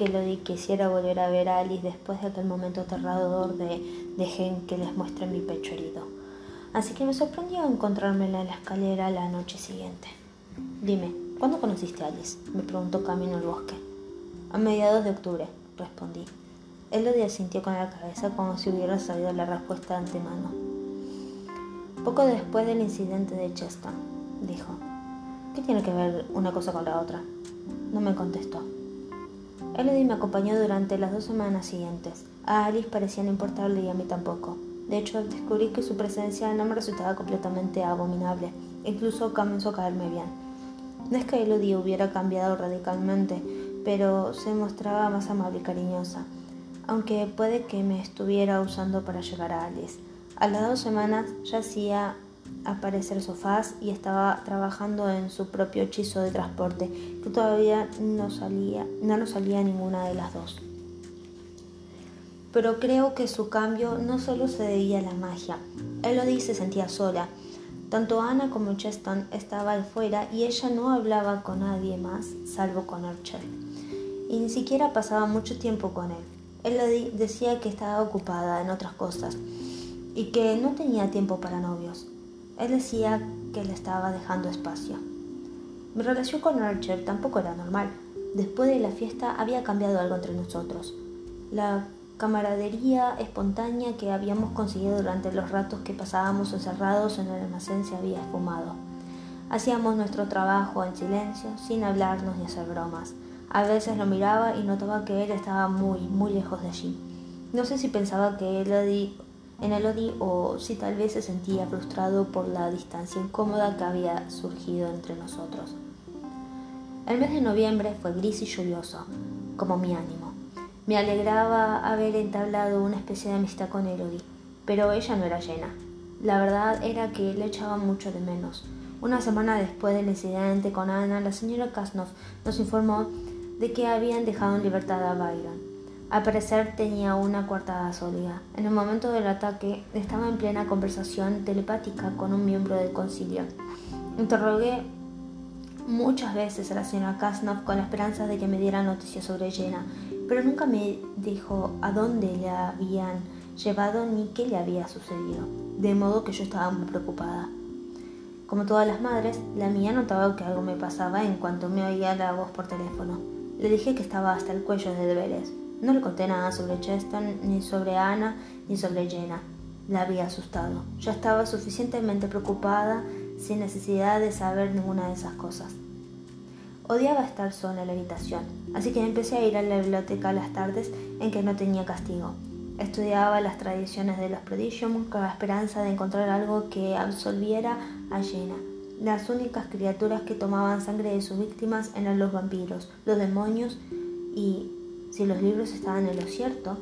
que Elodie quisiera volver a ver a Alice después de aquel momento aterrador de dejen que les muestre mi pecho herido. Así que me sorprendió encontrármela en la escalera la noche siguiente. Dime, ¿cuándo conociste a Alice? me preguntó camino al bosque. A mediados de octubre, respondí. Elodie asintió con la cabeza como si hubiera sabido la respuesta de antemano. Poco después del incidente de Cheston, dijo. ¿Qué tiene que ver una cosa con la otra? No me contestó. Elodie me acompañó durante las dos semanas siguientes. A Alice parecía no importarle y a mí tampoco. De hecho, descubrí que su presencia no me resultaba completamente abominable. Incluso comenzó a caerme bien. No es que Elodie hubiera cambiado radicalmente, pero se mostraba más amable y cariñosa, aunque puede que me estuviera usando para llegar a Alice. A las dos semanas ya hacía aparecer sofás y estaba trabajando en su propio hechizo de transporte, que todavía no salía, no nos salía ninguna de las dos. Pero creo que su cambio no solo se debía a la magia. Elodie se sentía sola. Tanto Ana como Cheston estaban fuera y ella no hablaba con nadie más, salvo con Archer. Y ni siquiera pasaba mucho tiempo con él. Elodie decía que estaba ocupada en otras cosas y que no tenía tiempo para novios. Él decía que le estaba dejando espacio. Mi relación con Archer tampoco era normal. Después de la fiesta había cambiado algo entre nosotros. La camaradería espontánea que habíamos conseguido durante los ratos que pasábamos encerrados en el almacén se había esfumado. Hacíamos nuestro trabajo en silencio, sin hablarnos ni hacer bromas. A veces lo miraba y notaba que él estaba muy, muy lejos de allí. No sé si pensaba que él en Elodie o si tal vez se sentía frustrado por la distancia incómoda que había surgido entre nosotros. El mes de noviembre fue gris y lluvioso, como mi ánimo. Me alegraba haber entablado una especie de amistad con Elodie, pero ella no era llena. La verdad era que le echaba mucho de menos. Una semana después del incidente con Ana, la señora Kasnov nos informó de que habían dejado en libertad a Byron. Al parecer tenía una coartada sólida. En el momento del ataque estaba en plena conversación telepática con un miembro del concilio. Interrogué muchas veces a la señora Kasnov con la esperanza de que me diera noticias sobre Jenna, pero nunca me dijo a dónde le habían llevado ni qué le había sucedido, de modo que yo estaba muy preocupada. Como todas las madres, la mía notaba que algo me pasaba en cuanto me oía la voz por teléfono. Le dije que estaba hasta el cuello de deberes. No le conté nada sobre Cheston, ni sobre Ana, ni sobre Jenna. La había asustado. Ya estaba suficientemente preocupada sin necesidad de saber ninguna de esas cosas. Odiaba estar sola en la habitación, así que empecé a ir a la biblioteca las tardes en que no tenía castigo. Estudiaba las tradiciones de los Prodigium con la esperanza de encontrar algo que absolviera a Jenna. Las únicas criaturas que tomaban sangre de sus víctimas eran los vampiros, los demonios y si los libros estaban en lo cierto,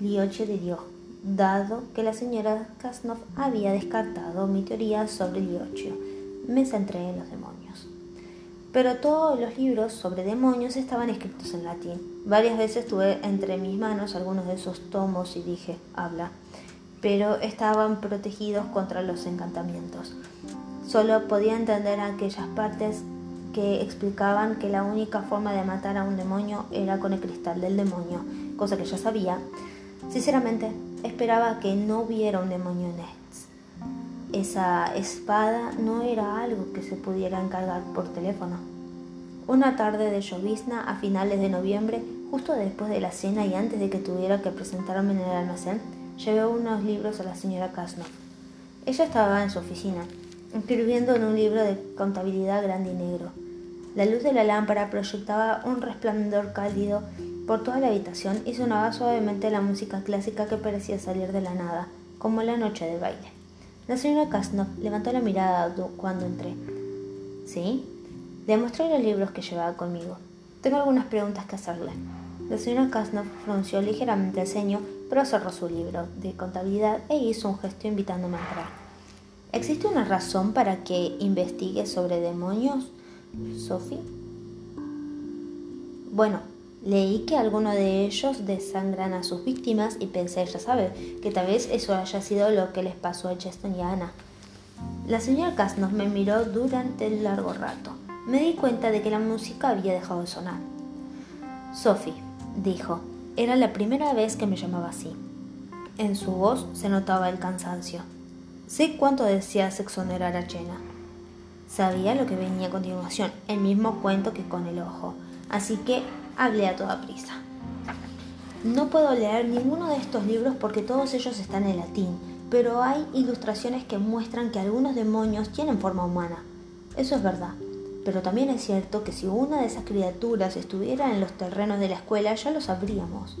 Lioche dio, dado que la señora Kasnov había descartado mi teoría sobre Lioche. Me centré en los demonios. Pero todos los libros sobre demonios estaban escritos en latín. Varias veces tuve entre mis manos algunos de esos tomos y dije, habla, pero estaban protegidos contra los encantamientos. Solo podía entender aquellas partes que explicaban que la única forma de matar a un demonio era con el cristal del demonio, cosa que ya sabía. Sinceramente, esperaba que no hubiera un demonio en Nets. Esa espada no era algo que se pudiera encargar por teléfono. Una tarde de llovizna a finales de noviembre, justo después de la cena y antes de que tuviera que presentarme en el almacén, llevé unos libros a la señora Kasnov. Ella estaba en su oficina, escribiendo en un libro de contabilidad grande y negro. La luz de la lámpara proyectaba un resplandor cálido por toda la habitación y sonaba suavemente la música clásica que parecía salir de la nada, como la noche de baile. La señora Kasnov levantó la mirada cuando entré. ¿Sí? Le mostré los libros que llevaba conmigo. Tengo algunas preguntas que hacerle. La señora Kasnov frunció ligeramente el ceño, pero cerró su libro de contabilidad e hizo un gesto invitándome a entrar. ¿Existe una razón para que investigue sobre demonios? Sophie. Bueno, leí que algunos de ellos desangran a sus víctimas y pensé, ya sabe, que tal vez eso haya sido lo que les pasó a Cheston y a Ana. La señora Casnos me miró durante el largo rato. Me di cuenta de que la música había dejado de sonar. Sophie, dijo. Era la primera vez que me llamaba así. En su voz se notaba el cansancio. Sé cuánto deseas exonerar a Jenna. Sabía lo que venía a continuación, el mismo cuento que con el ojo, así que hablé a toda prisa. No puedo leer ninguno de estos libros porque todos ellos están en latín, pero hay ilustraciones que muestran que algunos demonios tienen forma humana. Eso es verdad. Pero también es cierto que si una de esas criaturas estuviera en los terrenos de la escuela ya lo sabríamos.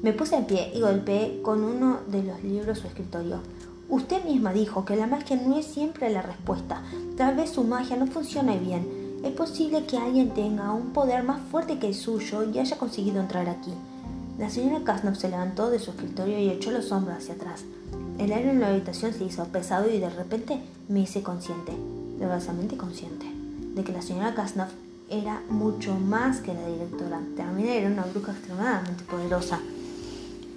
Me puse en pie y golpeé con uno de los libros su escritorio. Usted misma dijo que la magia no es siempre la respuesta. Tal vez su magia no funcione bien. Es posible que alguien tenga un poder más fuerte que el suyo y haya conseguido entrar aquí. La señora Kasnov se levantó de su escritorio y echó los hombros hacia atrás. El aire en la habitación se hizo pesado y de repente me hice consciente, dolorosamente consciente de que la señora Kasnov era mucho más que la directora. También era una bruja extremadamente poderosa.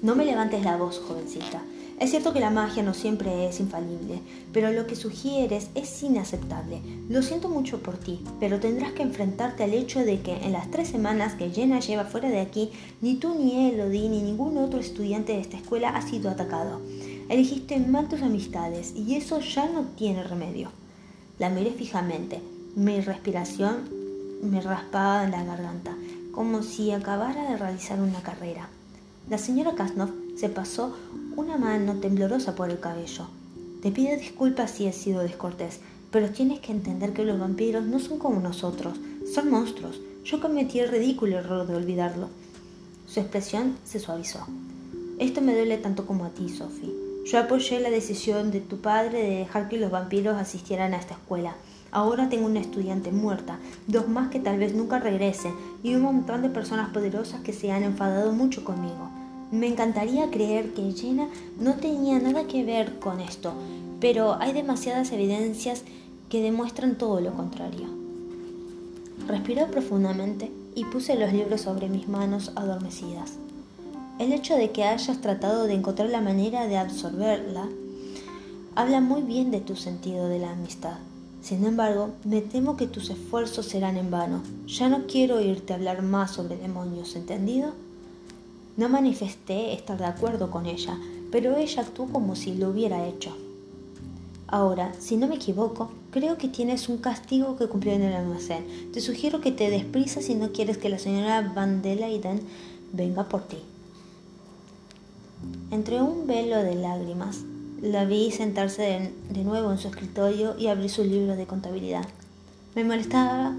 No me levantes la voz, jovencita. Es cierto que la magia no siempre es infalible, pero lo que sugieres es inaceptable. Lo siento mucho por ti, pero tendrás que enfrentarte al hecho de que en las tres semanas que Jenna lleva fuera de aquí, ni tú ni Elodie ni ningún otro estudiante de esta escuela ha sido atacado. Elegiste mal tus amistades y eso ya no tiene remedio. La miré fijamente. Mi respiración me raspaba en la garganta, como si acabara de realizar una carrera. La señora Kasnov se pasó una mano temblorosa por el cabello. Te pido disculpas si he sido descortés, pero tienes que entender que los vampiros no son como nosotros, son monstruos. Yo cometí el ridículo error de olvidarlo. Su expresión se suavizó. Esto me duele tanto como a ti, Sophie. Yo apoyé la decisión de tu padre de dejar que los vampiros asistieran a esta escuela. Ahora tengo una estudiante muerta, dos más que tal vez nunca regresen y un montón de personas poderosas que se han enfadado mucho conmigo. Me encantaría creer que Jenna no tenía nada que ver con esto, pero hay demasiadas evidencias que demuestran todo lo contrario. Respiré profundamente y puse los libros sobre mis manos adormecidas. El hecho de que hayas tratado de encontrar la manera de absorberla habla muy bien de tu sentido de la amistad. Sin embargo, me temo que tus esfuerzos serán en vano. Ya no quiero oírte hablar más sobre demonios, ¿entendido? No manifesté estar de acuerdo con ella, pero ella actuó como si lo hubiera hecho. Ahora, si no me equivoco, creo que tienes un castigo que cumplir en el almacén. Te sugiero que te desprisa si no quieres que la señora Van der Leyden venga por ti. Entre un velo de lágrimas, la vi sentarse de, nuevo en su escritorio y abrir su libro de contabilidad. Me molestaba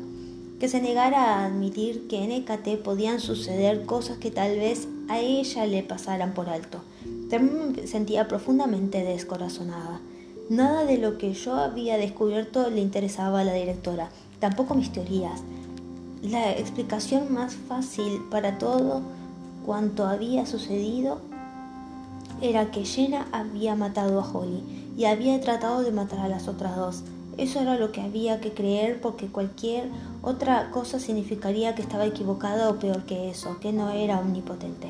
que se negara a admitir que en EKT podían suceder cosas que tal vez a ella le pasaran por alto. También me sentía profundamente descorazonada. Nada de lo que yo había descubierto le interesaba a la directora, tampoco mis teorías. La explicación más fácil para todo cuanto había sucedido era que Jenna había matado a Holly y había tratado de matar a las otras dos. Eso era lo que había que creer porque cualquier otra cosa significaría que estaba equivocada o peor que eso, que no era omnipotente.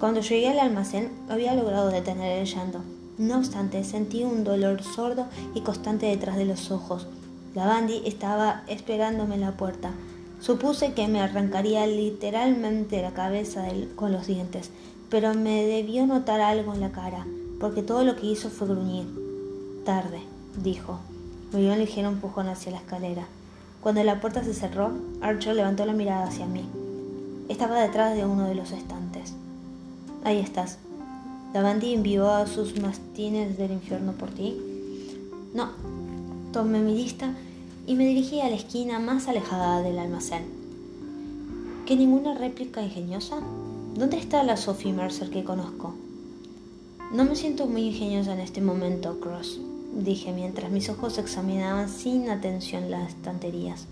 Cuando llegué al almacén había logrado detener el llanto. No obstante, sentí un dolor sordo y constante detrás de los ojos. La Bandy estaba esperándome en la puerta. Supuse que me arrancaría literalmente la cabeza con los dientes, pero me debió notar algo en la cara, porque todo lo que hizo fue gruñir. Tarde, dijo. Me dio un ligero empujón hacia la escalera. Cuando la puerta se cerró, Archer levantó la mirada hacia mí. Estaba detrás de uno de los estantes. Ahí estás. ¿Davanti envió a sus mastines del infierno por ti? No. Tomé mi lista y me dirigí a la esquina más alejada del almacén. ¿Qué ninguna réplica ingeniosa? ¿Dónde está la Sophie Mercer que conozco? No me siento muy ingeniosa en este momento, Cross, dije mientras mis ojos examinaban sin atención las estanterías.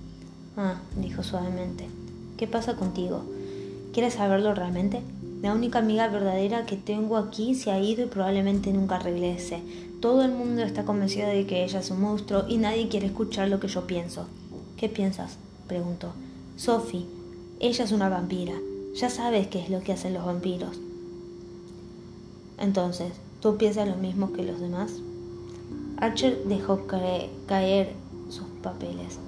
Ah, dijo suavemente. ¿Qué pasa contigo? ¿Quieres saberlo realmente? La única amiga verdadera que tengo aquí se ha ido y probablemente nunca regrese. Todo el mundo está convencido de que ella es un monstruo y nadie quiere escuchar lo que yo pienso. ¿Qué piensas? preguntó. Sophie, ella es una vampira. Ya sabes qué es lo que hacen los vampiros. Entonces, ¿tú piensas lo mismo que los demás? Archer dejó caer sus papeles.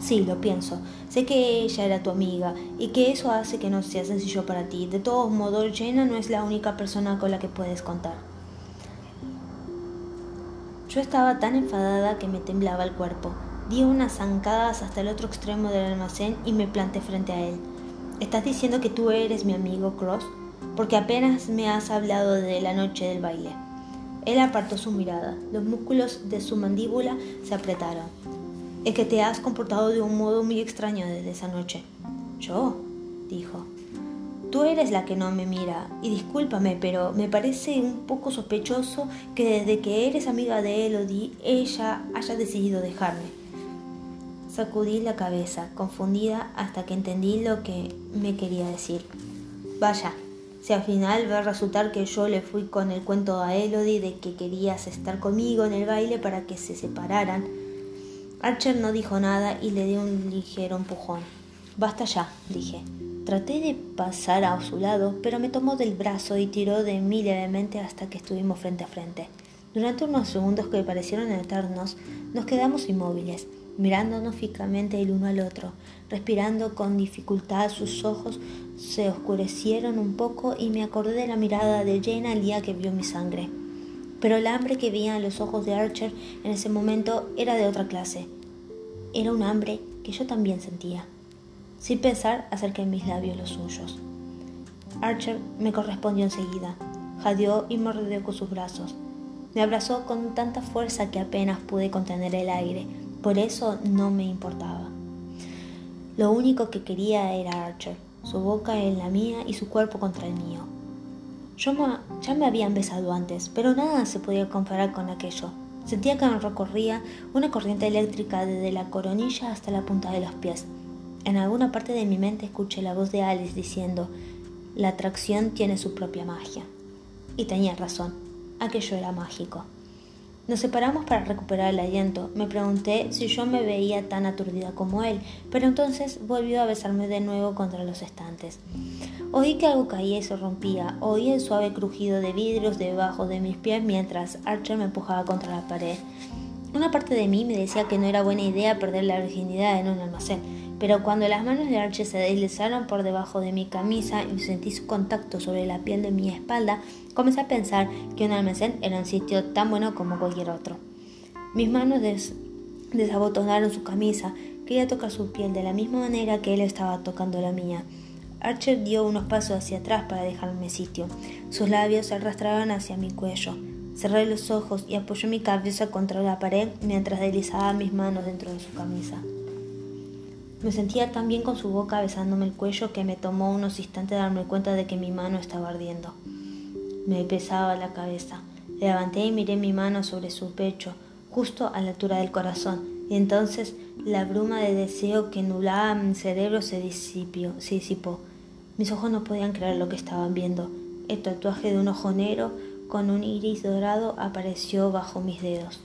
Sí, lo pienso. Sé que ella era tu amiga y que eso hace que no sea sencillo para ti. De todos modos, Jenna no es la única persona con la que puedes contar. Yo estaba tan enfadada que me temblaba el cuerpo. Di unas zancadas hasta el otro extremo del almacén y me planté frente a él. ¿Estás diciendo que tú eres mi amigo Cross? Porque apenas me has hablado de la noche del baile. Él apartó su mirada. Los músculos de su mandíbula se apretaron. Es que te has comportado de un modo muy extraño desde esa noche. ¿Yo? dijo. Tú eres la que no me mira, y discúlpame, pero me parece un poco sospechoso que desde que eres amiga de Elodie, ella haya decidido dejarme. Sacudí la cabeza, confundida, hasta que entendí lo que me quería decir. Vaya, si al final va a resultar que yo le fui con el cuento a Elodie de que querías estar conmigo en el baile para que se separaran. Archer no dijo nada y le di un ligero empujón. Basta ya, dije. Traté de pasar a su lado, pero me tomó del brazo y tiró de mí levemente hasta que estuvimos frente a frente. Durante unos segundos que parecieron eternos, nos quedamos inmóviles, mirándonos fijamente el uno al otro, respirando con dificultad. Sus ojos se oscurecieron un poco y me acordé de la mirada de Jane al día que vio mi sangre. Pero el hambre que veía en los ojos de Archer en ese momento era de otra clase. Era un hambre que yo también sentía. Sin pensar, acerqué mis labios los suyos. Archer me correspondió enseguida. Jadeó y mordió con sus brazos. Me abrazó con tanta fuerza que apenas pude contener el aire. Por eso no me importaba. Lo único que quería era Archer, su boca en la mía y su cuerpo contra el mío. Yo ya me habían besado antes, pero nada se podía comparar con aquello. Sentía que me recorría una corriente eléctrica desde la coronilla hasta la punta de los pies. En alguna parte de mi mente escuché la voz de Alice diciendo, la atracción tiene su propia magia. Y tenía razón, aquello era mágico. Nos separamos para recuperar el aliento. Me pregunté si yo me veía tan aturdida como él, pero entonces volvió a besarme de nuevo contra los estantes. Oí que algo caía y se rompía. Oí el suave crujido de vidrios debajo de mis pies mientras Archer me empujaba contra la pared. Una parte de mí me decía que no era buena idea perder la virginidad en un almacén, pero cuando las manos de Archie se deslizaron por debajo de mi camisa y sentí su contacto sobre la piel de mi espalda, comencé a pensar que un almacén era un sitio tan bueno como cualquier otro. Mis manos desabotonaron su camisa, quería tocar su piel de la misma manera que él estaba tocando la mía. Archer dio unos pasos hacia atrás para dejarme sitio. Sus labios se arrastraban hacia mi cuello. Cerré los ojos y apoyé mi cabeza contra la pared mientras deslizaba mis manos dentro de su camisa. Me sentía tan bien con su boca besándome el cuello que me tomó unos instantes darme cuenta de que mi mano estaba ardiendo. Me pesaba la cabeza. Levanté y miré mi mano sobre su pecho, justo a la altura del corazón, y entonces la bruma de deseo que nublaba mi cerebro se, se disipó. Mis ojos no podían creer lo que estaban viendo. El tatuaje de un ojo negro con un iris dorado apareció bajo mis dedos.